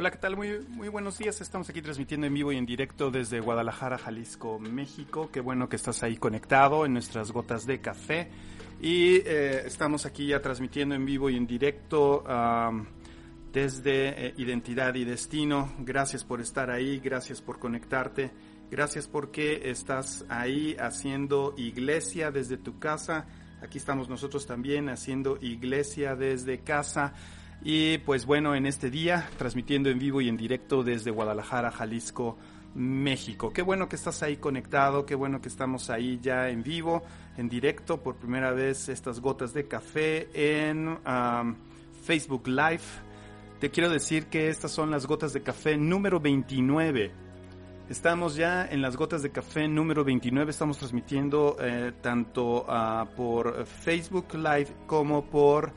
Hola, ¿qué tal? Muy, muy buenos días. Estamos aquí transmitiendo en vivo y en directo desde Guadalajara, Jalisco, México. Qué bueno que estás ahí conectado en nuestras gotas de café. Y eh, estamos aquí ya transmitiendo en vivo y en directo desde eh, Identidad y Destino. Gracias por estar ahí, gracias por conectarte, gracias porque estás ahí haciendo iglesia desde tu casa. Aquí estamos nosotros también haciendo iglesia desde casa. Y pues bueno, en este día, transmitiendo en vivo y en directo desde Guadalajara, Jalisco, México. Qué bueno que estás ahí conectado, qué bueno que estamos ahí ya en vivo, en directo, por primera vez estas gotas de café en Facebook Live. Te quiero decir que estas son las gotas de café número 29. Estamos ya en las gotas de café número 29, estamos transmitiendo eh, tanto ah, por Facebook Live como por...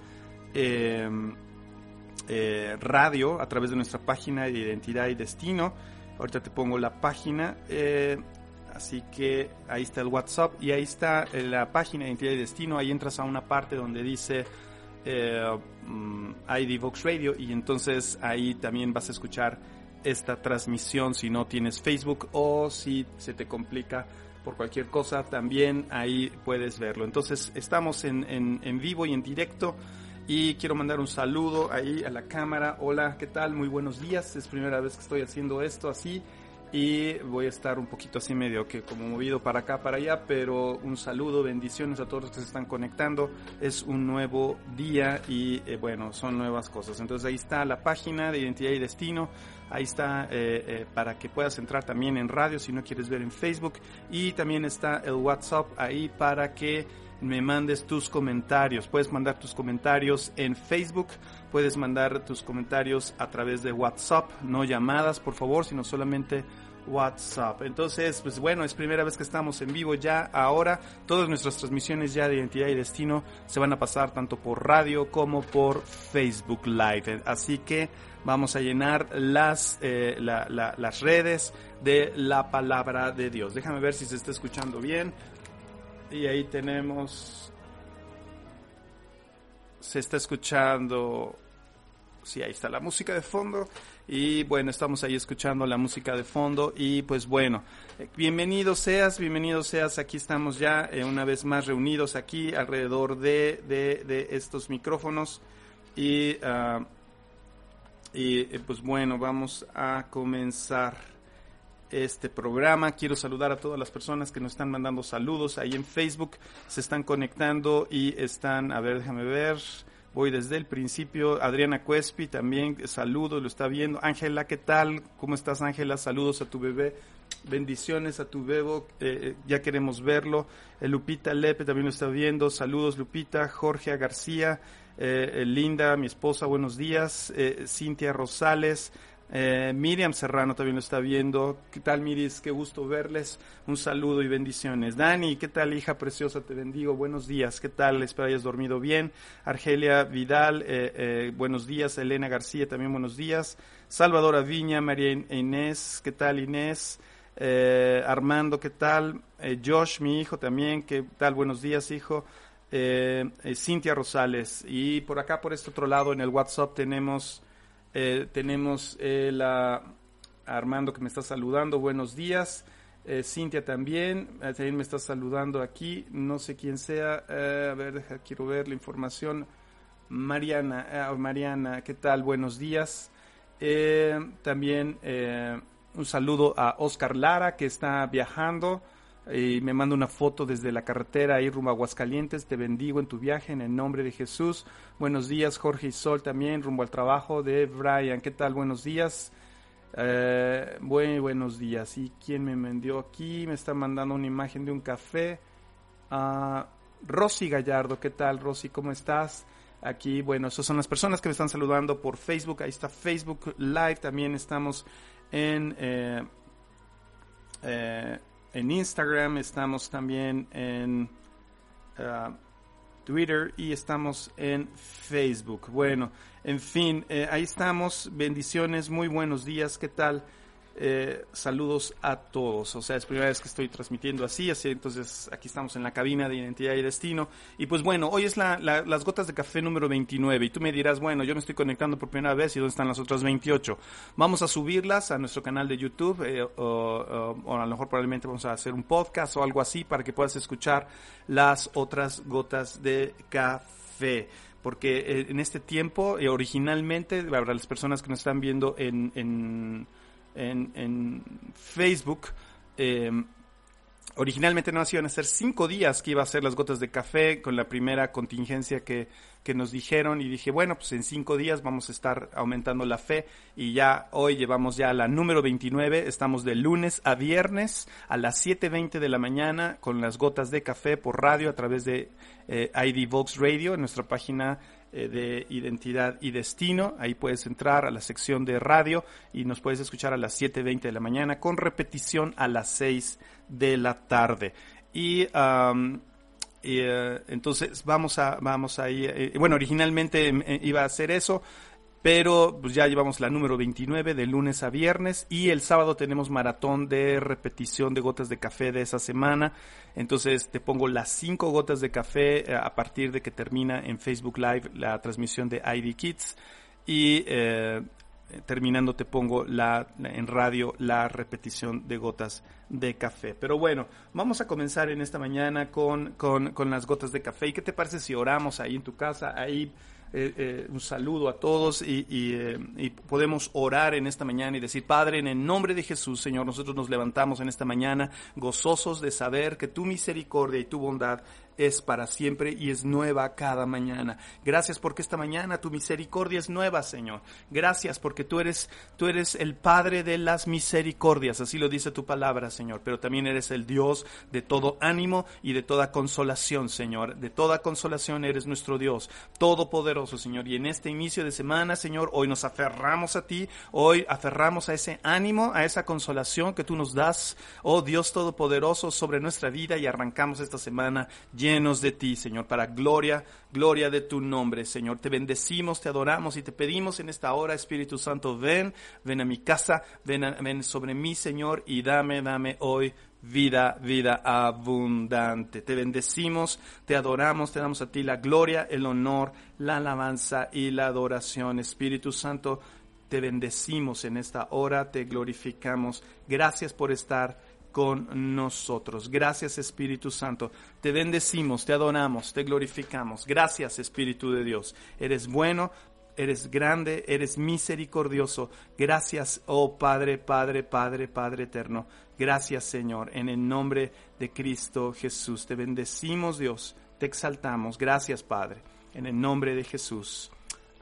Em, eh, radio a través de nuestra página de identidad y destino. Ahorita te pongo la página. Eh, así que ahí está el WhatsApp y ahí está eh, la página de identidad y destino. Ahí entras a una parte donde dice mm, ID Vox Radio y entonces ahí también vas a escuchar esta transmisión si no tienes Facebook o si se te complica por cualquier cosa, también ahí puedes verlo. Entonces estamos en, vivo y en directo y quiero mandar un saludo ahí a la cámara. Hola, ¿qué tal? Muy buenos días. Es primera vez que estoy haciendo esto así. Y voy a estar un poquito así medio que como movido para acá, para allá, pero un saludo, bendiciones a todos los que se están conectando. Es un nuevo día y eh, bueno, son nuevas cosas. Entonces ahí está la página de identidad y destino. Ahí está eh, eh, para que puedas entrar también en radio si no quieres ver en Facebook. Y también está el WhatsApp ahí para que me mandes tus comentarios. Puedes mandar tus comentarios en Facebook, puedes mandar tus comentarios a través de WhatsApp, no llamadas, por favor, sino solamente WhatsApp. Entonces, pues bueno, es primera vez que estamos en vivo ya. Ahora, todas nuestras transmisiones ya de identidad y destino se van a pasar tanto por radio como por Facebook Live. Así que vamos a llenar las, eh, las redes de la palabra de Dios. Déjame ver si se está escuchando bien. Y ahí tenemos... Se está escuchando... Sí, ahí está la música de fondo. Y bueno, estamos ahí escuchando la música de fondo. Y pues bueno, eh, bienvenido seas, bienvenido seas. Aquí estamos ya eh, una vez más reunidos aquí alrededor de, de, estos micrófonos. Y, ah, y eh, pues bueno, vamos a comenzar este programa. Quiero saludar a todas las personas que nos están mandando saludos ahí en Facebook, se están conectando y están, a ver, déjame ver. Voy desde el principio. Adriana Cuespi también, saludos, lo está viendo. Ángela, ¿qué tal? ¿Cómo estás, Ángela? Saludos a tu bebé. Bendiciones a tu bebo, eh, eh, ya queremos verlo. Eh, Lupita Lepe también lo está viendo. Saludos, Lupita. Jorge García, Linda, mi esposa, buenos días. Cintia Rosales, eh, Miriam Serrano también lo está viendo. ¿Qué tal, Miris? Qué gusto verles. Un saludo y bendiciones. Dani, ¿qué tal, hija preciosa? Te bendigo. Buenos días. ¿Qué tal? Espero hayas dormido bien. Argelia Vidal, eh, eh, buenos días. Elena García, también buenos días. Salvador Viña, María Inés, ¿qué tal, Inés? Armando, ¿qué tal? Josh, mi hijo también, ¿qué tal? Buenos días, hijo. Cintia Rosales. Y por acá, por este otro lado, en el WhatsApp tenemos eh, tenemos eh, la Armando que me está saludando, buenos días. Eh, Cintia también, también me está saludando aquí, no sé quién sea, a ver, deja, quiero ver la información. Mariana, Mariana, ¿qué tal? Buenos días. también un saludo a Oscar Lara que está viajando y me manda una foto desde la carretera ahí rumbo a Aguascalientes. Te bendigo en tu viaje en el nombre de Jesús. Buenos días, Jorge y Sol también, rumbo al trabajo de Brian. ¿Qué tal? Buenos días. Eh, buenos días. ¿Y quién me vendió aquí? Me está mandando una imagen de un café. Uh, Rosy Gallardo, ¿qué tal, Rosy? ¿Cómo estás? Aquí, bueno, esas son las personas que me están saludando por Facebook. Ahí está Facebook Live. También estamos en. Eh, eh, en Instagram, estamos también en uh, Twitter y estamos en Facebook. Bueno, en fin, eh, ahí estamos. Bendiciones, muy buenos días. ¿Qué tal? Eh, saludos a todos. O sea, es primera vez que estoy transmitiendo así, así entonces aquí estamos en la cabina de Identidad y Destino. Y pues bueno, hoy es la, las gotas de café número 29 y tú me dirás, bueno, yo me estoy conectando por primera vez y ¿dónde están las otras 28? Vamos a subirlas a nuestro canal de YouTube eh, o, a lo mejor probablemente vamos a hacer un podcast o algo así para que puedas escuchar las otras gotas de café porque eh, en este tiempo, originalmente, para las personas que nos están viendo en, en en, Facebook. Eh, originalmente no iban a ser cinco días que iba a ser las gotas de café con la primera contingencia que, que, nos dijeron y dije, bueno, pues en cinco días vamos a estar aumentando la fe y ya hoy llevamos ya la número 29, estamos de lunes a viernes a las 7.20 de la mañana con las gotas de café por radio a través de eh, ID Vox Radio en nuestra página eh, de identidad y destino. Ahí puedes entrar a la sección de radio y nos puedes escuchar a las 7.20 de la mañana con repetición a las 6 de la tarde. Y, eh, entonces vamos a, vamos ahí, eh, bueno, originalmente iba a hacer eso, pero pues ya llevamos la número 29 de lunes a viernes y el sábado tenemos maratón de repetición de gotas de café de esa semana. Entonces te pongo las cinco gotas de café eh, a partir de que termina en Facebook Live la transmisión de ID Kids y eh, terminando te pongo la, en radio la repetición de gotas de café. Pero bueno, vamos a comenzar en esta mañana con, con, con las gotas de café. ¿Y qué te parece si oramos ahí en tu casa? Ahí eh, eh, un saludo a todos y, eh, y, podemos orar en esta mañana y decir, Padre, en el nombre de Jesús, Señor, nosotros nos levantamos en esta mañana gozosos de saber que tu misericordia y tu bondad es para siempre y es nueva cada mañana. Gracias porque esta mañana tu misericordia es nueva, Señor. Gracias porque tú eres, tú eres el Padre de las misericordias, así lo dice tu palabra, Señor, pero también eres el Dios de todo ánimo y de toda consolación, Señor. De toda consolación eres nuestro Dios, todopoderoso, Señor. Y en este inicio de semana, Señor, hoy nos aferramos a ti, hoy aferramos a ese ánimo, a esa consolación que tú nos das, oh Dios todopoderoso, sobre nuestra vida y arrancamos esta semana llenos de ti, Señor, para gloria, gloria de tu nombre, Señor. Te bendecimos, te adoramos y te pedimos en esta hora, Espíritu Santo, ven, ven a mi casa, ven, ven sobre mí, Señor, y dame, dame hoy vida, vida abundante. Te bendecimos, te adoramos, te damos a ti la gloria, el honor, la alabanza y la adoración. Espíritu Santo, te bendecimos en esta hora, te glorificamos. Gracias por estar con nosotros. Gracias Espíritu Santo. Te bendecimos, te adoramos, te glorificamos. Gracias Espíritu de Dios. Eres bueno, eres grande, eres misericordioso. Gracias, oh Padre, Padre, Padre, Padre eterno. Gracias Señor, en el nombre de Cristo Jesús. Te bendecimos Dios, te exaltamos. Gracias Padre, en el nombre de Jesús.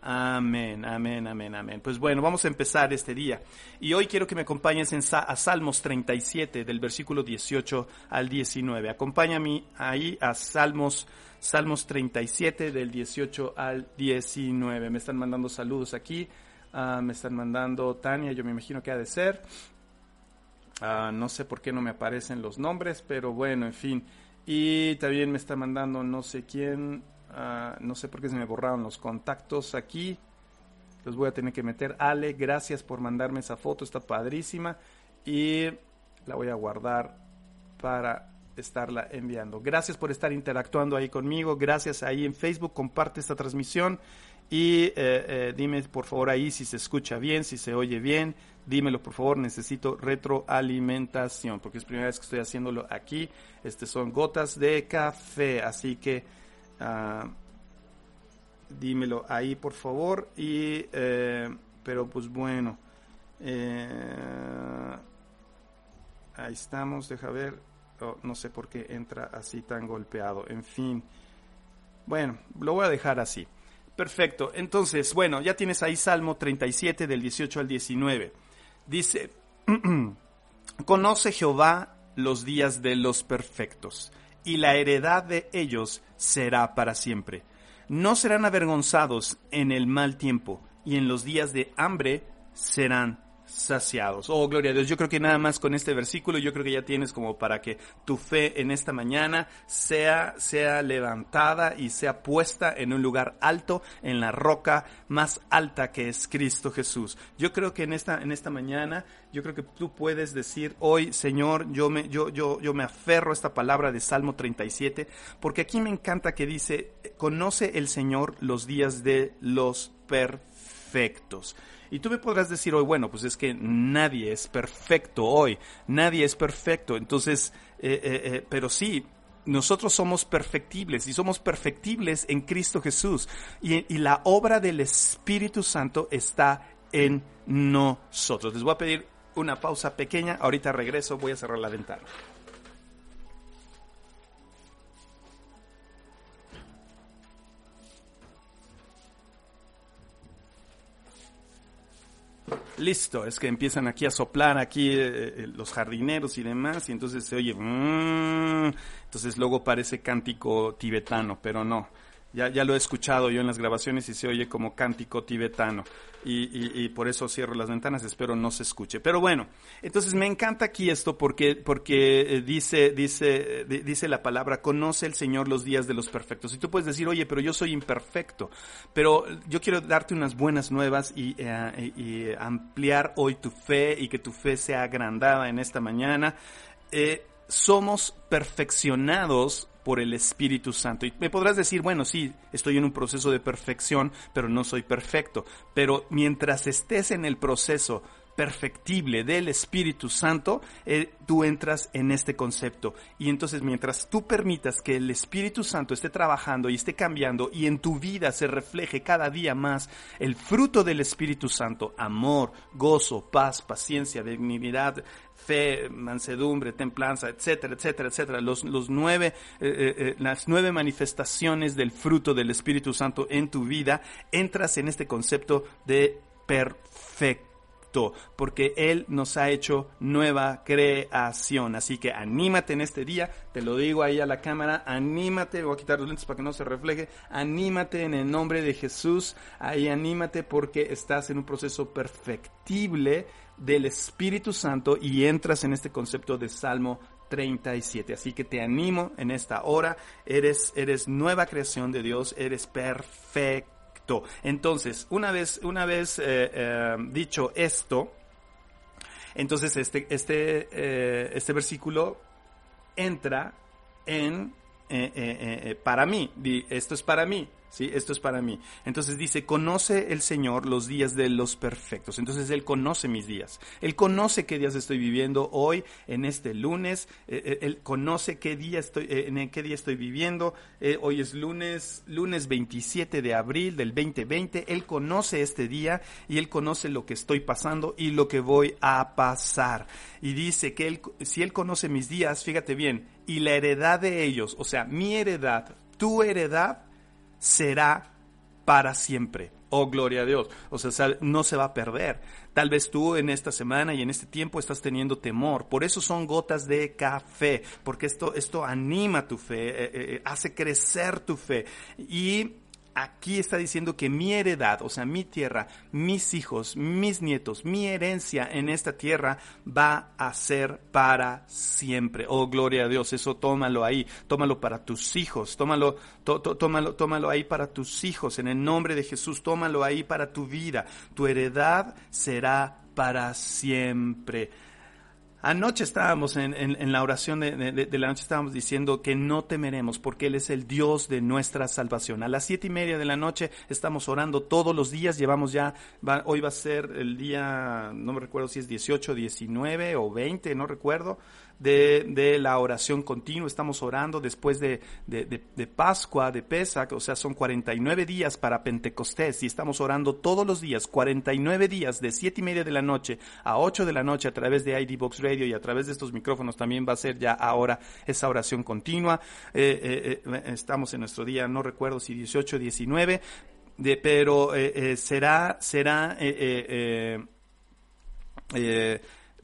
Amén, amén, amén, amén. Pues bueno, vamos a empezar este día. Y hoy quiero que me acompañes a Salmos 37, del versículo 18 al 19. Acompáñame ahí a Salmos, Salmos 37, del 18 al 19. Me están mandando saludos aquí. Ah, me están mandando Tania, yo me imagino que ha de ser. Ah, no sé por qué no me aparecen los nombres, pero bueno, en fin. Y también me está mandando no sé quién, Ah, no sé por qué se me borraron los contactos aquí. Los voy a tener que meter. Ale, gracias por mandarme esa foto, está padrísima. Y la voy a guardar para estarla enviando. Gracias por estar interactuando ahí conmigo. Gracias ahí en Facebook. Comparte esta transmisión. Y eh, eh, dime por favor ahí si se escucha bien, si se oye bien. Dímelo por favor, necesito retroalimentación porque es primera vez que estoy haciéndolo aquí. Este son gotas de café, así que Ah, dímelo ahí por favor. Y, eh, pero pues bueno. Eh, ahí estamos, deja ver. No sé por qué entra así tan golpeado. En fin. Bueno, lo voy a dejar así. Perfecto. Entonces, bueno, ya tienes ahí Salmo 37 del 18 al 19. Dice, conoce Jehová los días de los perfectos y la heredad de ellos será para siempre. No serán avergonzados en el mal tiempo, y en los días de hambre serán saciados. Oh, gloria a Dios. Yo creo que nada más con este versículo, yo creo que ya tienes como para que tu fe en esta mañana sea, sea levantada y sea puesta en un lugar alto, en la roca más alta que es Cristo Jesús. Yo creo que en esta, en esta mañana, yo creo que tú puedes decir hoy, Señor, yo me, yo, yo, yo me aferro a esta palabra de Salmo 37, porque aquí me encanta que dice, conoce el Señor los días de los perfectos. Y tú me podrás decir hoy, bueno, pues es que nadie es perfecto hoy, nadie es perfecto. Entonces, eh, eh, eh, pero sí, nosotros somos perfectibles y somos perfectibles en Cristo Jesús. Y, y la obra del Espíritu Santo está en nosotros. Les voy a pedir una pausa pequeña, ahorita regreso, voy a cerrar la ventana. Listo, es que empiezan aquí a soplar aquí eh, eh, los jardineros y demás, y entonces se oye, mmm, entonces luego parece cántico tibetano, pero no. Ya, ya lo he escuchado yo en las grabaciones y se oye como cántico tibetano. Y, y, por eso cierro las ventanas, espero no se escuche. Pero bueno, entonces me encanta aquí esto porque, porque eh, dice, dice, dice la palabra, conoce el Señor los días de los perfectos. Y tú puedes decir, oye, pero yo soy imperfecto. Pero yo quiero darte unas buenas nuevas y, eh, y ampliar hoy tu fe y que tu fe sea agrandada en esta mañana. Eh, somos perfeccionados por el Espíritu Santo. Y me podrás decir, bueno, sí, estoy en un proceso de perfección, pero no soy perfecto. Pero mientras estés en el proceso perfectible del Espíritu Santo, eh, tú entras en este concepto. Y entonces mientras tú permitas que el Espíritu Santo esté trabajando y esté cambiando y en tu vida se refleje cada día más el fruto del Espíritu Santo, amor, gozo, paz, paciencia, dignidad, fe, mansedumbre, templanza, etcétera, etcétera, etcétera, los, nueve, eh, eh, las nueve manifestaciones del fruto del Espíritu Santo en tu vida, entras en este concepto de perfecto porque Él nos ha hecho nueva creación. Así que anímate en este día, te lo digo ahí a la cámara, anímate, voy a quitar los lentes para que no se refleje, anímate en el nombre de Jesús, ahí anímate porque estás en un proceso perfectible del Espíritu Santo y entras en este concepto de Salmo 37. Así que te animo en esta hora, eres, eres nueva creación de Dios, eres perfecto. Entonces, una vez, una vez eh, eh, dicho esto, entonces este, este, eh, este versículo entra en para mí, esto es para mí, ¿sí? Esto es para mí. Entonces dice, conoce el Señor los días de los perfectos. Entonces Él conoce mis días. Él conoce qué días estoy viviendo hoy, en este lunes. Eh, eh, él conoce qué día estoy, eh, en qué día estoy viviendo. hoy es lunes, lunes 27 de abril del 2020. Él conoce este día y Él conoce lo que estoy pasando y lo que voy a pasar. Y dice que él, si Él conoce mis días, fíjate bien, y la heredad de ellos, o sea, mi heredad, tu heredad, será para siempre. Oh, gloria a Dios. O sea, no se va a perder. Tal vez tú en esta semana y en este tiempo estás teniendo temor. Por eso son gotas de café. Porque esto, esto anima tu fe, eh, eh, eh, hace crecer tu fe. Y aquí está diciendo que mi heredad, o sea, mi tierra, mis hijos, mis nietos, mi herencia en esta tierra va a ser para siempre. Oh, gloria a Dios, eso tómalo ahí, tómalo para tus hijos, tómalo, tómalo, tómalo ahí para tus hijos, en el nombre de Jesús, tómalo ahí para tu vida. Tu heredad será para siempre. Anoche estábamos en, en, la oración de, la noche, estábamos diciendo que no temeremos porque Él es el Dios de nuestra salvación. A las siete y media de la noche estamos orando todos los días, llevamos ya, hoy va a ser el día, no me recuerdo si es 18, 19 o 20, no recuerdo, de, de la oración continua. Estamos orando después de, de, de, Pascua, de Pesach, o sea, son 49 días para Pentecostés y estamos orando todos los días, 49 días de siete y media de la noche a 8 de la noche a través de ID Box Radio y a través de estos micrófonos también va a ser ya ahora esa oración continua. Eh, eh, eh, estamos en nuestro día, no recuerdo si 18 o 19, de, pero será, será,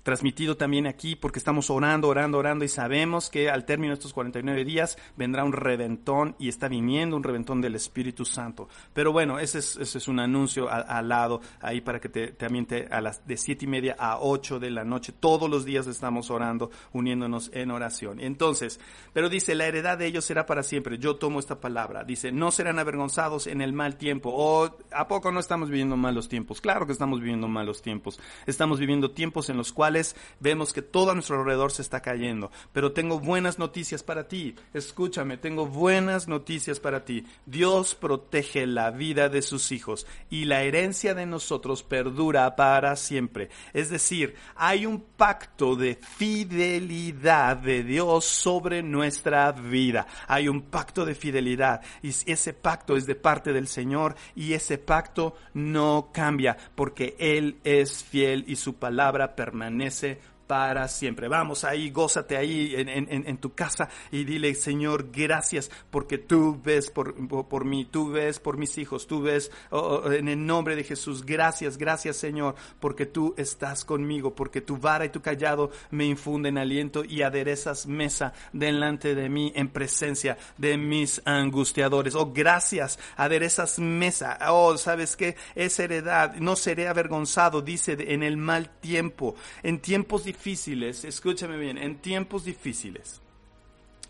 transmitido también aquí porque estamos orando, orando, orando y sabemos que al término de estos 49 días vendrá un reventón y está viniendo un reventón del Espíritu Santo. Pero bueno, ese es, un anuncio al, lado ahí para que te, también te, a las de siete y media a 8 de la noche, todos los días estamos orando, uniéndonos en oración. Entonces, pero dice, la heredad de ellos será para siempre. Yo tomo esta palabra. Dice, no serán avergonzados en el mal tiempo. O, ¿a poco no estamos viviendo malos tiempos? Claro que estamos viviendo malos tiempos. Estamos viviendo tiempos en los cuales vemos que todo a nuestro alrededor se está cayendo. Pero tengo buenas noticias para ti. Escúchame, tengo buenas noticias para ti. Dios protege la vida de sus hijos y la herencia de nosotros perdura para siempre. Es decir, hay un pacto de fidelidad de Dios sobre nuestra vida. Hay un pacto de fidelidad y ese pacto es de parte del Señor y ese pacto no cambia porque Él es fiel y su palabra permanece ese para siempre. Vamos ahí, gózate ahí en, tu casa y dile, Señor, gracias porque tú ves por, por, mí, tú ves por mis hijos, tú ves oh, oh, en el nombre de Jesús. Gracias, gracias, Señor, porque tú estás conmigo, porque tu vara y tu callado me infunden aliento y aderezas mesa delante de mí en presencia de mis angustiadores. Oh, gracias, aderezas mesa. Oh, ¿sabes qué? Es heredad. No seré avergonzado, dice en el mal tiempo en tiempos difíciles, escúchame bien, en tiempos difíciles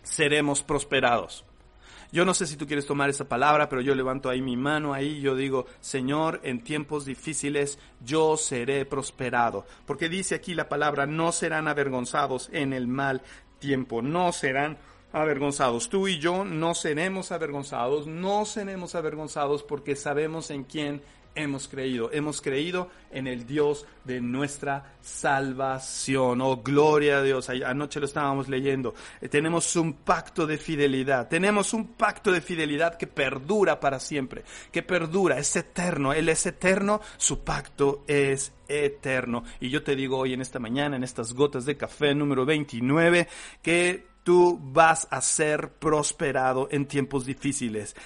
seremos prosperados. Yo no sé si tú quieres tomar esa palabra, pero yo levanto ahí mi mano, ahí yo digo, Señor, en tiempos difíciles yo seré prosperado. Porque dice aquí la palabra, no serán avergonzados en el mal tiempo, no serán avergonzados. Tú y yo no seremos avergonzados, no seremos avergonzados porque sabemos en quién hemos creído. Hemos creído en el Dios de nuestra salvación. Oh, gloria a Dios. Anoche lo estábamos leyendo. Eh, tenemos un pacto de fidelidad. Tenemos un pacto de fidelidad que perdura para siempre. Que perdura, es eterno. Él es eterno, su pacto es eterno. Y yo te digo hoy en esta mañana, en estas gotas de café número 29, que tú vas a ser prosperado en tiempos difíciles.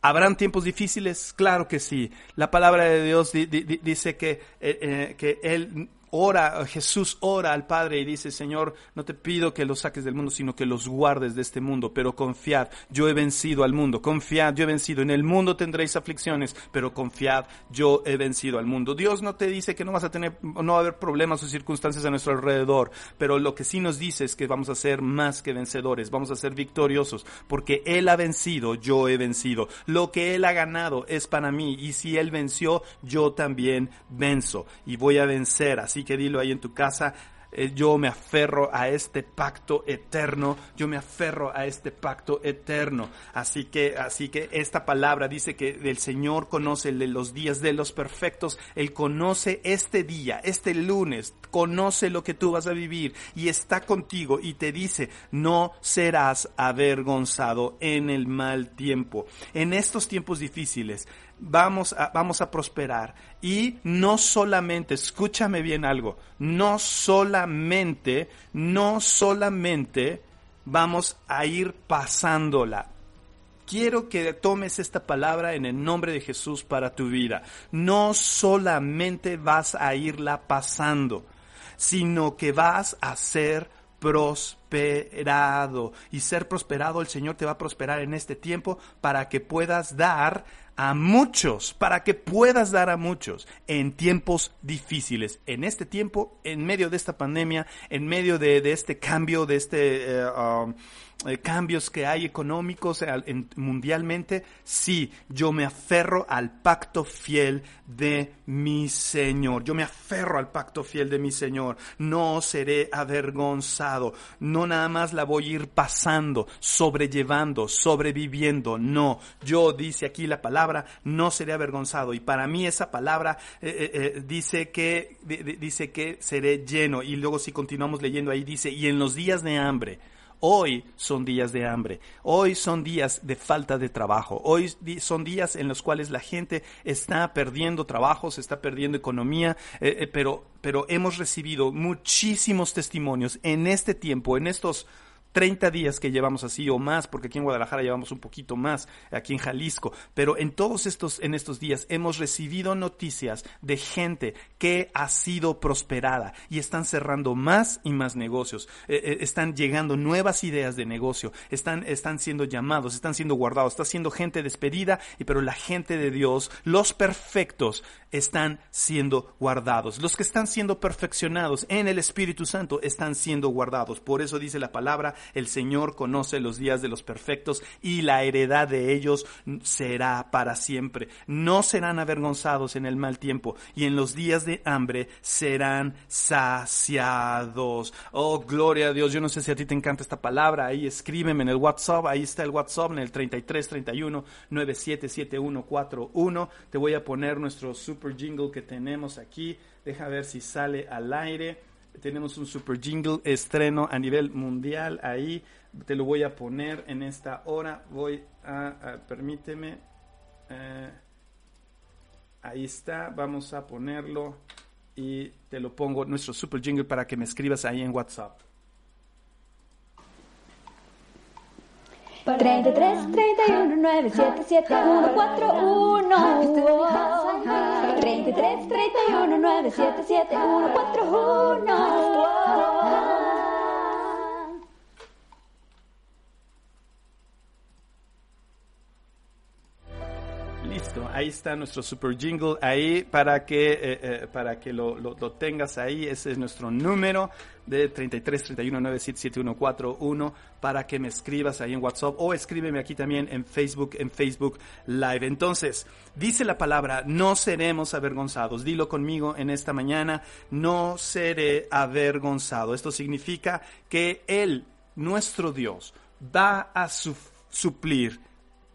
¿Habrán tiempos difíciles? Claro que sí. La palabra de Dios dice que, eh, eh, que Él ora, Jesús ora al Padre y dice, Señor, no te pido que los saques del mundo, sino que los guardes de este mundo, pero confiad, yo he vencido al mundo, confiad, yo he vencido, en el mundo tendréis aflicciones, pero confiad, yo he vencido al mundo. Dios no te dice que no vas a tener, no va a haber problemas o circunstancias a nuestro alrededor, pero lo que sí nos dice es que vamos a ser más que vencedores, vamos a ser victoriosos, porque Él ha vencido, yo he vencido. Lo que Él ha ganado es para mí, y si Él venció, yo también venzo, y voy a vencer, así Así que dilo ahí en tu casa. Eh, yo me aferro a este pacto eterno, yo me aferro a este pacto eterno. Así que, así que esta palabra dice que el Señor conoce los días de los perfectos, Él conoce este día, este lunes, conoce lo que tú vas a vivir y está contigo y te dice, no serás avergonzado en el mal tiempo. En estos tiempos difíciles, vamos a, vamos a prosperar. Y no solamente, escúchame bien algo, no solamente, no solamente vamos a ir pasándola. Quiero que tomes esta palabra en el nombre de Jesús para tu vida. No solamente vas a irla pasando, sino que vas a ser prosperado. Y ser prosperado, el Señor te va a prosperar en este tiempo para que puedas dar a muchos, para que puedas dar a muchos en tiempos difíciles. En este tiempo, en medio de esta pandemia, en medio de, este cambio, de este... Eh, um, eh, cambios que hay económicos mundialmente, sí, yo me aferro al pacto fiel de mi Señor. Yo me aferro al pacto fiel de mi Señor. No seré avergonzado. No nada más la voy a ir pasando, sobrellevando, sobreviviendo. No, yo dice aquí la palabra, no seré avergonzado. Y para mí esa palabra eh, eh, dice que dice que seré lleno. Y luego si continuamos leyendo ahí dice y en los días de hambre Hoy son días de hambre, hoy son días de falta de trabajo, hoy son días en los cuales la gente está perdiendo trabajo, se está perdiendo economía, eh, eh, pero, pero hemos recibido muchísimos testimonios en este tiempo, en estos 30 días que llevamos así o más, porque aquí en Guadalajara llevamos un poquito más, aquí en Jalisco, pero en todos estos, en estos días hemos recibido noticias de gente que ha sido prosperada y están cerrando más y más negocios, eh, eh, están llegando nuevas ideas de negocio, están, están siendo llamados, están siendo guardados, está siendo gente despedida, pero la gente de Dios, los perfectos, están siendo guardados. Los que están siendo perfeccionados en el Espíritu Santo están siendo guardados. Por eso dice la palabra, el Señor conoce los días de los perfectos y la heredad de ellos será para siempre. No serán avergonzados en el mal tiempo y en los días de hambre serán saciados. Oh, gloria a Dios. Yo no sé si a ti te encanta esta palabra. Ahí escríbeme en el WhatsApp. Ahí está el WhatsApp en el 33 31 977141. Te voy a poner nuestro jingle que tenemos aquí. Deja ver si sale al aire. Tenemos un super jingle estreno a nivel mundial ahí. Te lo voy a poner en esta hora. Voy a, permíteme. Eh, ahí está. Vamos a ponerlo y te lo pongo nuestro super jingle para que me escribas ahí en WhatsApp. 33 31 9 7 7 1 4 1 33 31 9 7 ahí está nuestro super jingle ahí para que, eh, eh, para que lo, tengas ahí. Ese es nuestro número de 33 31 977 para que me escribas ahí en WhatsApp o escríbeme aquí también en Facebook, en Facebook Live. Entonces, dice la palabra, no seremos avergonzados. Dilo conmigo en esta mañana, no seré avergonzado. Esto significa que Él, nuestro Dios, va a suplir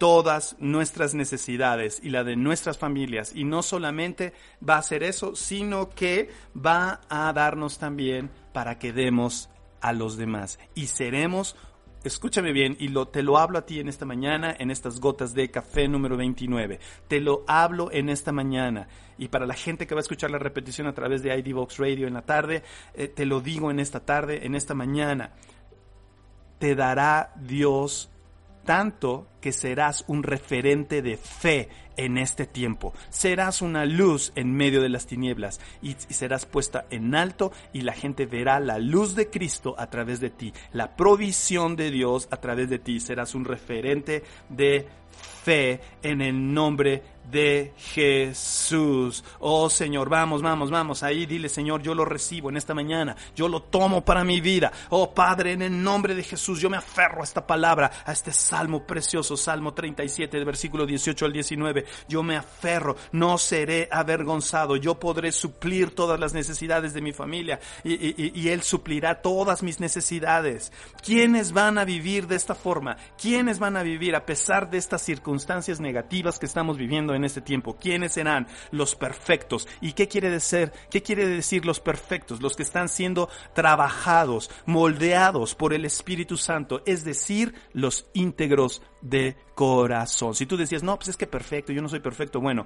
todas nuestras necesidades y la de nuestras familias. Y no solamente va a hacer eso, sino que va a darnos también para que demos a los demás. Y seremos, escúchame bien, y lo, te lo hablo a ti en esta mañana, en estas gotas de café número 29. Te lo hablo en esta mañana. Y para la gente que va a escuchar la repetición a través de ID Box Radio en la tarde, eh, te lo digo en esta tarde, en esta mañana. Te dará Dios tanto que serás un referente de fe en este tiempo. Serás una luz en medio de las tinieblas y, serás puesta en alto y la gente verá la luz de Cristo a través de ti, la provisión de Dios a través de ti. Serás un referente de fe en el nombre de Jesús. Oh Señor, vamos, vamos, vamos. Ahí dile, Señor, yo lo recibo en esta mañana. Yo lo tomo para mi vida. Oh Padre, en el nombre de Jesús, yo me aferro a esta palabra, a este salmo precioso, Salmo 37, versículo 18 al 19. Yo me aferro, no seré avergonzado. Yo podré suplir todas las necesidades de mi familia y, y Él suplirá todas mis necesidades. ¿Quiénes van a vivir de esta forma? ¿Quiénes van a vivir a pesar de estas circunstancias negativas que estamos viviendo? En este tiempo. ¿Quiénes serán los perfectos? ¿Y qué quiere decir? ¿Qué quiere decir los perfectos? Los que están siendo trabajados, moldeados por el Espíritu Santo, es decir, los íntegros de corazón. Si tú decías, no, pues es que perfecto, yo no soy perfecto. Bueno,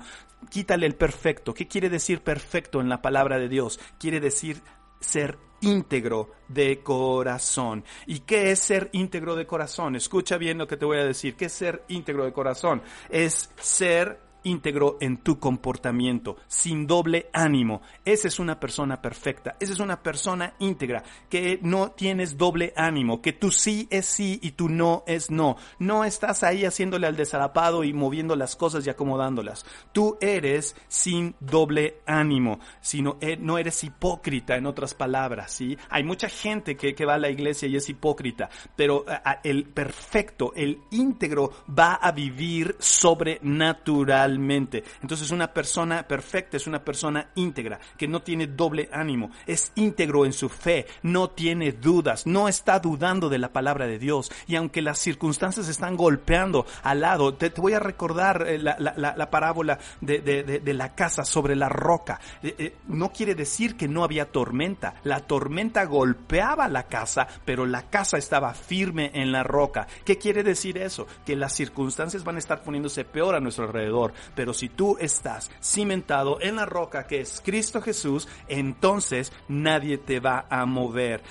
quítale el perfecto. ¿Qué quiere decir perfecto en la palabra de Dios? Quiere decir ser íntegro de corazón. ¿Y qué es ser íntegro de corazón? Escucha bien lo que te voy a decir. ¿Qué es ser íntegro de corazón? Es ser íntegro en tu comportamiento, sin doble ánimo. Esa es una persona perfecta, esa es una persona íntegra, que no tienes doble ánimo, que tu sí es sí y tu no es no. No estás ahí haciéndole al desarapado y moviendo las cosas y acomodándolas. Tú eres sin doble ánimo, sino eh, no eres hipócrita en otras palabras, ¿sí? Hay mucha gente que, va a la iglesia y es hipócrita, pero el perfecto, el íntegro va a vivir sobrenatural entonces una persona perfecta es una persona íntegra, que no tiene doble ánimo, es íntegro en su fe, no tiene dudas, no está dudando de la palabra de Dios. Y aunque las circunstancias están golpeando al lado, te, voy a recordar eh, la, parábola de, la casa sobre la roca. Eh, eh, no quiere decir que no había tormenta. La tormenta golpeaba la casa, pero la casa estaba firme en la roca. ¿Qué quiere decir eso? Que las circunstancias van a estar poniéndose peor a nuestro alrededor, pero si tú estás cimentado en la roca que es Cristo Jesús, entonces nadie te va a mover.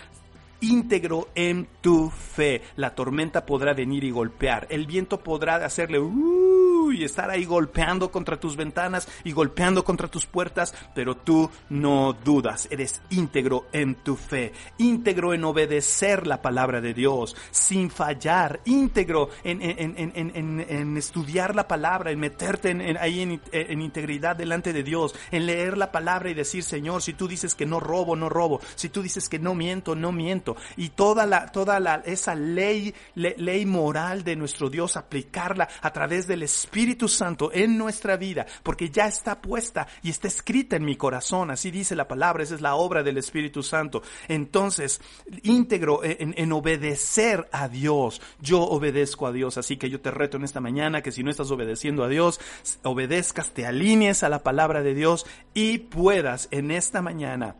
íntegro en tu fe. La tormenta podrá venir y golpear, el viento podrá hacerle uh, y estar ahí golpeando contra tus ventanas y golpeando contra tus puertas, pero tú no dudas, eres íntegro en tu fe, íntegro en obedecer la palabra de Dios, sin fallar, íntegro en, en, estudiar la palabra, en meterte ahí en, integridad delante de Dios, en leer la palabra y decir, Señor, si tú dices que no robo, no robo, si tú dices que no miento, no miento, y toda la, toda la, esa ley, ley moral de nuestro Dios, aplicarla a través del Espíritu Santo en nuestra vida, porque ya está puesta y está escrita en mi corazón, así dice la palabra, esa es la obra del Espíritu Santo. Entonces, íntegro en, en obedecer a Dios, yo obedezco a Dios, así que yo te reto en esta mañana que si no estás obedeciendo a Dios, obedezcas, te alinees a la palabra de Dios y puedas en esta mañana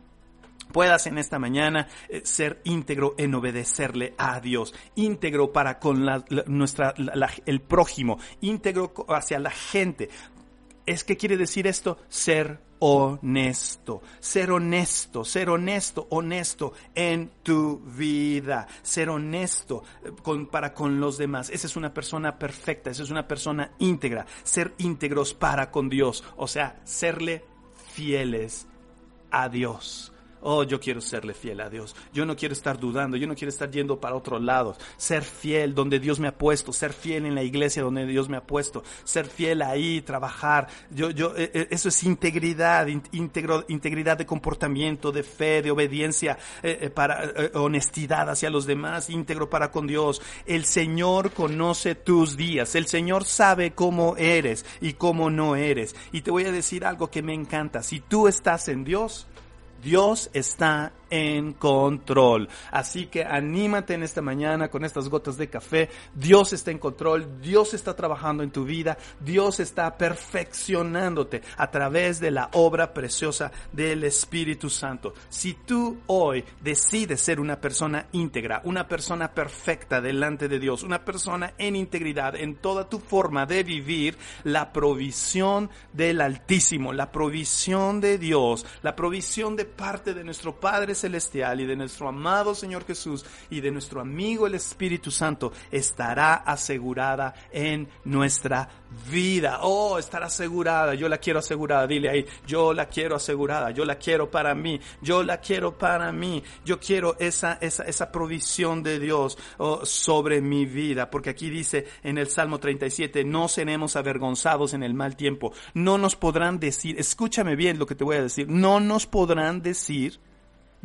puedas en esta mañana eh, ser íntegro en obedecerle a Dios, íntegro para con la, nuestra, el prójimo, íntegro hacia la gente. ¿Es que quiere decir esto? Ser honesto, ser honesto, ser honesto, honesto en tu vida, ser honesto eh, con, para con los demás. Esa es una persona perfecta, esa es una persona íntegra, ser íntegros para con Dios, o sea, serle fieles a Dios. Oh, yo quiero serle fiel a Dios. Yo no quiero estar dudando, yo no quiero estar yendo para otro lado. Ser fiel donde Dios me ha puesto, ser fiel en la iglesia donde Dios me ha puesto, ser fiel ahí, trabajar. Yo, yo, eh, eh, eso es integridad, íntegro, integridad de comportamiento, de fe, de obediencia, eh, para honestidad hacia los demás, íntegro para con Dios. El Señor conoce tus días, el Señor sabe cómo eres y cómo no eres. Y te voy a decir algo que me encanta. Si tú estás en Dios, Dios está en control. Así que anímate en esta mañana con estas gotas de café. Dios está en control, Dios está trabajando en tu vida, Dios está perfeccionándote a través de la obra preciosa del Espíritu Santo. Si tú hoy decides ser una persona íntegra, una persona perfecta delante de Dios, una persona en integridad en toda tu forma de vivir, la provisión del Altísimo, la provisión de Dios, la provisión de parte de nuestro Padre Celestial y de nuestro amado Señor Jesús y de nuestro amigo el Espíritu Santo estará asegurada en nuestra vida. Oh, estará asegurada. Yo la quiero asegurada. Dile ahí, yo la quiero asegurada. Yo la quiero para mí. Yo la quiero para mí. Yo quiero esa, esa, esa provisión de Dios oh, sobre mi vida. Porque aquí dice en el Salmo 37, no seremos avergonzados en el mal tiempo. No nos podrán decir, escúchame bien lo que te voy a decir, no nos podrán decir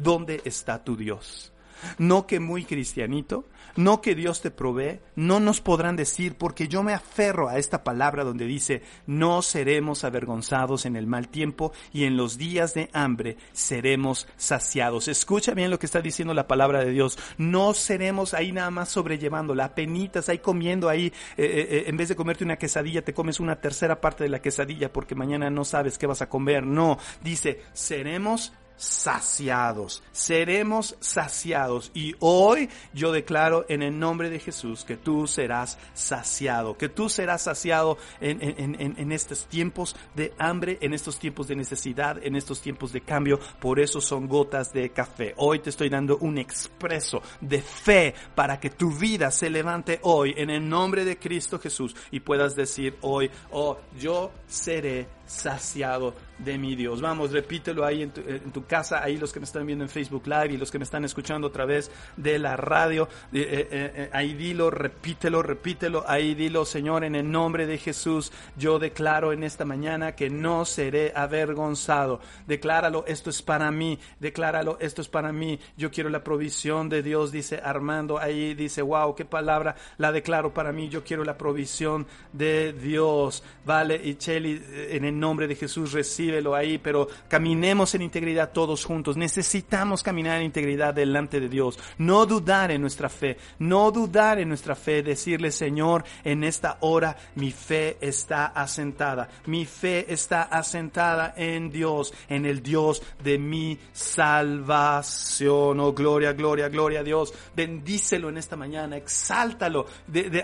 ¿dónde está tu Dios? No que muy cristianito, no que Dios te provee, no nos podrán decir, porque yo me aferro a esta palabra donde dice, no seremos avergonzados en el mal tiempo y en los días de hambre seremos saciados. Escucha bien lo que está diciendo la palabra de Dios, no seremos ahí nada más sobrellevando, la penitas ahí comiendo ahí, eh, eh, eh, en vez de comerte una quesadilla, te comes una tercera parte de la quesadilla porque mañana no sabes qué vas a comer. No, dice, seremos saciados, seremos saciados. Y hoy yo declaro en el nombre de Jesús que tú serás saciado, que tú serás saciado en, en, estos tiempos de hambre, en estos tiempos de necesidad, en estos tiempos de cambio. Por eso son gotas de café. Hoy te estoy dando un expreso de fe para que tu vida se levante hoy en el nombre de Cristo Jesús y puedas decir hoy, oh, yo seré saciado de mi Dios. Vamos, repítelo ahí en tu, casa, ahí los que me están viendo en Facebook Live y los que me están escuchando a través de la radio. Eh, eh, eh, ahí dilo, repítelo, repítelo, ahí dilo, Señor, en el nombre de Jesús, yo declaro en esta mañana que no seré avergonzado. Decláralo, esto es para mí, decláralo, esto es para mí. Yo quiero la provisión de Dios, dice Armando, ahí dice, wow, qué palabra, la declaro para mí, yo quiero la provisión de Dios. Vale, y Cheli, en el nombre de Jesús, recíbelo ahí, pero caminemos en integridad todos juntos. Necesitamos caminar en integridad delante de Dios. No dudar en nuestra fe, no dudar en nuestra fe, decirle, Señor, en esta hora mi fe está asentada. Mi fe está asentada en Dios, en el Dios de mi salvación. Oh, gloria, gloria, gloria a Dios. Bendícelo en esta mañana, exáltalo.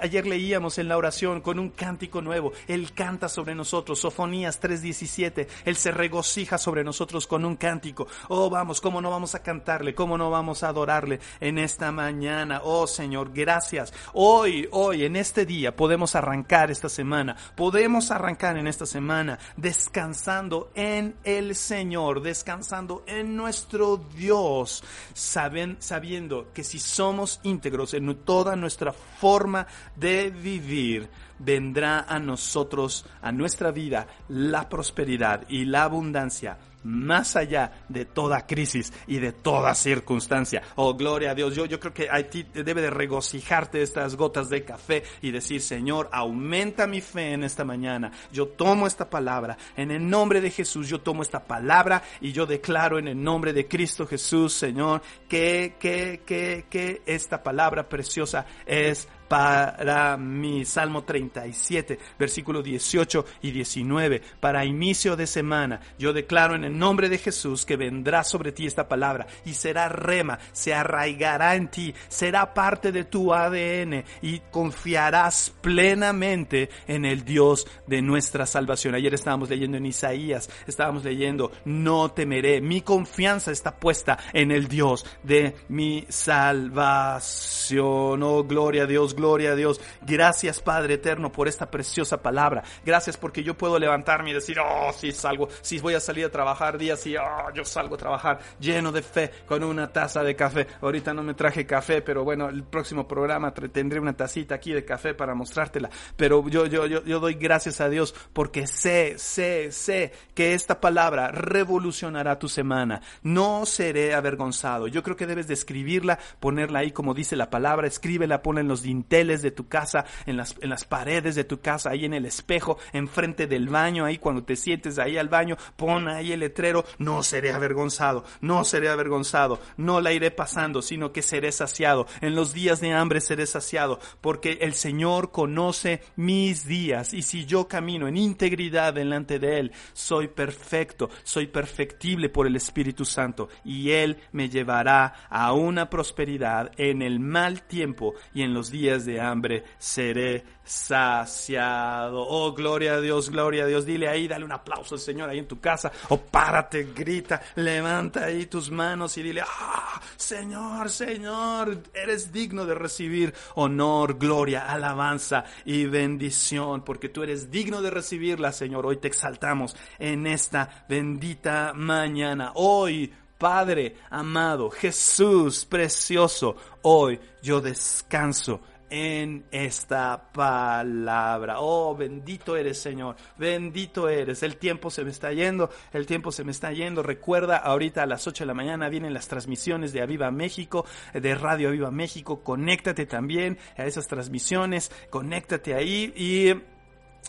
Ayer leíamos en la oración con un cántico nuevo. Él canta sobre nosotros. Sofonías 3:17. El se regocija sobre nosotros con un cántico. Oh, vamos, ¿cómo no vamos a cantarle? ¿Cómo no vamos a adorarle en esta mañana? Oh, Señor, gracias. Hoy, hoy, en este día, podemos arrancar esta semana. Podemos arrancar en esta semana descansando en el Señor, descansando en nuestro Dios, saben, sabiendo que si somos íntegros en toda nuestra forma de vivir, vendrá a nosotros, a nuestra vida, la prosperidad y la abundancia más allá de toda crisis y de toda circunstancia. Oh, gloria a Dios. Yo, yo creo que a ti debe de regocijarte estas gotas de café y decir, Señor, aumenta mi fe en esta mañana. Yo tomo esta palabra. En el nombre de Jesús, yo tomo esta palabra y yo declaro en el nombre de Cristo Jesús, Señor, que, que, que, que esta palabra preciosa es para mi Salmo 37, versículo 18 y 19. Para inicio de semana, yo declaro en el nombre de Jesús que vendrá sobre ti esta palabra y será rema, se arraigará en ti, será parte de tu ADN y confiarás plenamente en el Dios de nuestra salvación. Ayer estábamos leyendo en Isaías, estábamos leyendo, no temeré, mi confianza está puesta en el Dios de mi salvación. Oh, gloria a Dios, gloria a Dios. Gracias Padre eterno por esta preciosa palabra. Gracias porque yo puedo levantarme y decir, oh, si salgo, si voy a salir a trabajar días y oh, yo salgo a trabajar lleno de fe con una taza de café. Ahorita no me traje café, pero bueno, el próximo programa tendré una tacita aquí de café para mostrártela. Pero yo, yo, yo, yo doy gracias a Dios porque sé, sé, sé que esta palabra revolucionará tu semana. No seré avergonzado. Yo creo que debes de escribirla, ponerla ahí como dice la palabra, escríbela, ponla en los dinteles de tu casa, en las, en las paredes de tu casa, ahí en el espejo, enfrente del baño, ahí cuando te sientes ahí al baño, pon ahí el letrero, no seré avergonzado, no seré avergonzado, no la iré pasando, sino que seré saciado. En los días de hambre seré saciado, porque el Señor conoce mis días y si yo camino en integridad delante de Él, soy perfecto, soy perfectible por el Espíritu Santo y Él me llevará a una prosperidad en el mal tiempo y en los días de hambre seré saciado. Oh, gloria a Dios, gloria a Dios. Dile ahí, dale un aplauso al Señor ahí en tu casa. O párate, grita, levanta ahí tus manos y dile, ah, Señor, Señor, eres digno de recibir honor, gloria, alabanza y bendición, porque tú eres digno de recibirla, Señor. Hoy te exaltamos en esta bendita mañana. Hoy Padre amado, Jesús precioso, hoy yo descanso en esta palabra. Oh, bendito eres, Señor. Bendito eres. El tiempo se me está yendo. El tiempo se me está yendo. Recuerda, ahorita a las 8 de la mañana vienen las transmisiones de Aviva México, de Radio Aviva México. Conéctate también a esas transmisiones. Conéctate ahí y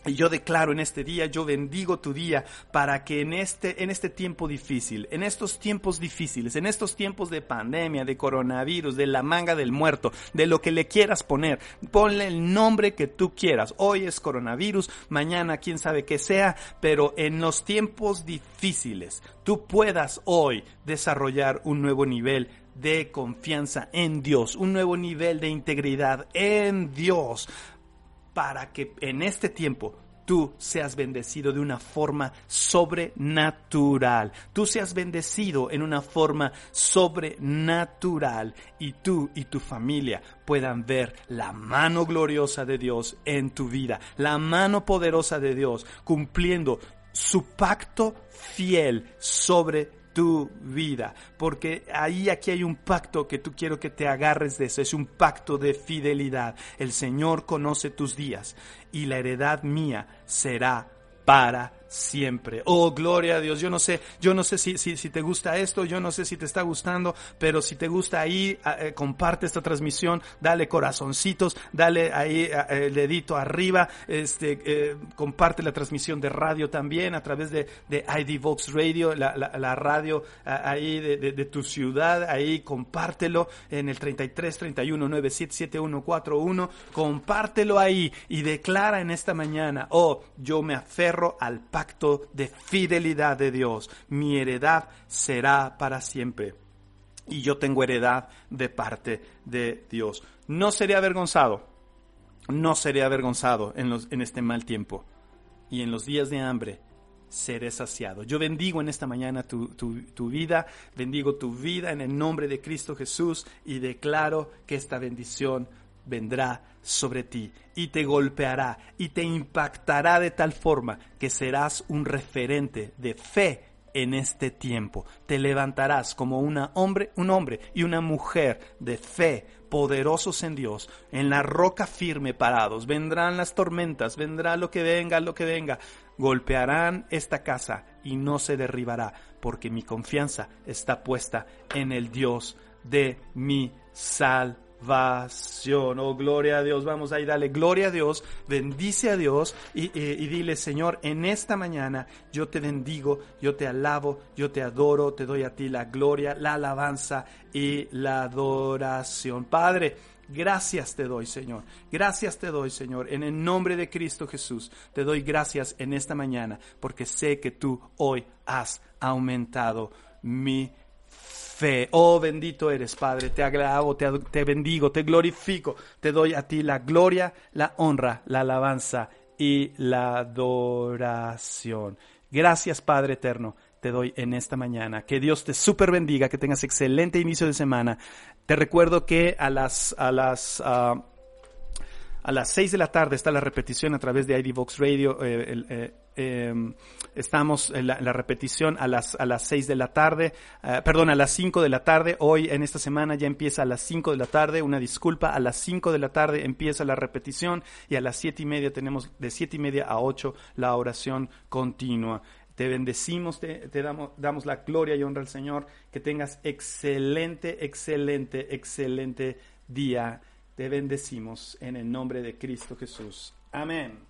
y yo declaro en este día, yo bendigo tu día para que en este, en este tiempo difícil, en estos tiempos difíciles, en estos tiempos de pandemia, de coronavirus, de la manga del muerto, de lo que le quieras poner, ponle el nombre que tú quieras. Hoy es coronavirus, mañana quién sabe qué sea, pero en los tiempos difíciles tú puedas hoy desarrollar un nuevo nivel de confianza en Dios, un nuevo nivel de integridad en Dios para que en este tiempo tú seas bendecido de una forma sobrenatural. Tú seas bendecido en una forma sobrenatural y tú y tu familia puedan ver la mano gloriosa de Dios en tu vida, la mano poderosa de Dios cumpliendo su pacto fiel sobre tu vida, porque ahí aquí hay un pacto que tú quiero que te agarres de eso, es un pacto de fidelidad. El Señor conoce tus días y la heredad mía será para siempre. Oh, gloria a Dios. Yo no sé, yo no sé si, si, si te gusta esto, yo no sé si te está gustando, pero si te gusta ahí, eh, comparte esta transmisión, dale corazoncitos, dale ahí el dedito arriba, este, eh, comparte la transmisión de radio también a través de, de ID Vox Radio, la, la, radio ahí de, de, tu ciudad, ahí compártelo en el 33 31 977141, compártelo ahí y declara en esta mañana, oh, yo me aferro al pacto de fidelidad de Dios. Mi heredad será para siempre. Y yo tengo heredad de parte de Dios. No seré avergonzado. No seré avergonzado en, los, en este mal tiempo. Y en los días de hambre seré saciado. Yo bendigo en esta mañana tu, tu, tu, vida, bendigo tu vida en el nombre de Cristo Jesús y declaro que esta bendición vendrá sobre ti y te golpeará y te impactará de tal forma que serás un referente de fe en este tiempo. Te levantarás como una hombre, un hombre y una mujer de fe, poderosos en Dios, en la roca firme parados. Vendrán las tormentas, vendrá lo que venga, lo que venga. Golpearán esta casa y no se derribará, porque mi confianza está puesta en el Dios de mi salvación salvación. Oh, gloria a Dios. Vamos ahí, dale gloria a Dios. Bendice a Dios y, y, dile, Señor, en esta mañana yo te bendigo, yo te alabo, yo te adoro, te doy a ti la gloria, la alabanza y la adoración. Padre, Gracias te doy, Señor. Gracias te doy, Señor. En el nombre de Cristo Jesús, te doy gracias en esta mañana, porque sé que tú hoy has aumentado mi fe. Oh, bendito eres, Padre. Te agravo, te, bendigo, te glorifico. Te doy a ti la gloria, la honra, la alabanza y la adoración. Gracias, Padre eterno te doy en esta mañana. Que Dios te super bendiga, que tengas excelente inicio de semana. Te recuerdo que a las, a las, uh, a las 6 de la tarde está la repetición a través de ID Vox Radio. Eh, eh, eh, estamos en la, repetición a las, a las 6 de la tarde, uh, perdón, a las 5 de la tarde. Hoy en esta semana ya empieza a las 5 de la tarde. Una disculpa, a las 5 de la tarde empieza la repetición y a las 7 y media tenemos de 7 y media a 8 la oración continua. Te bendecimos, te, te damos, damos la gloria y honra al Señor. Que tengas excelente, excelente, excelente día. Te bendecimos en el nombre de Cristo Jesús. Amén.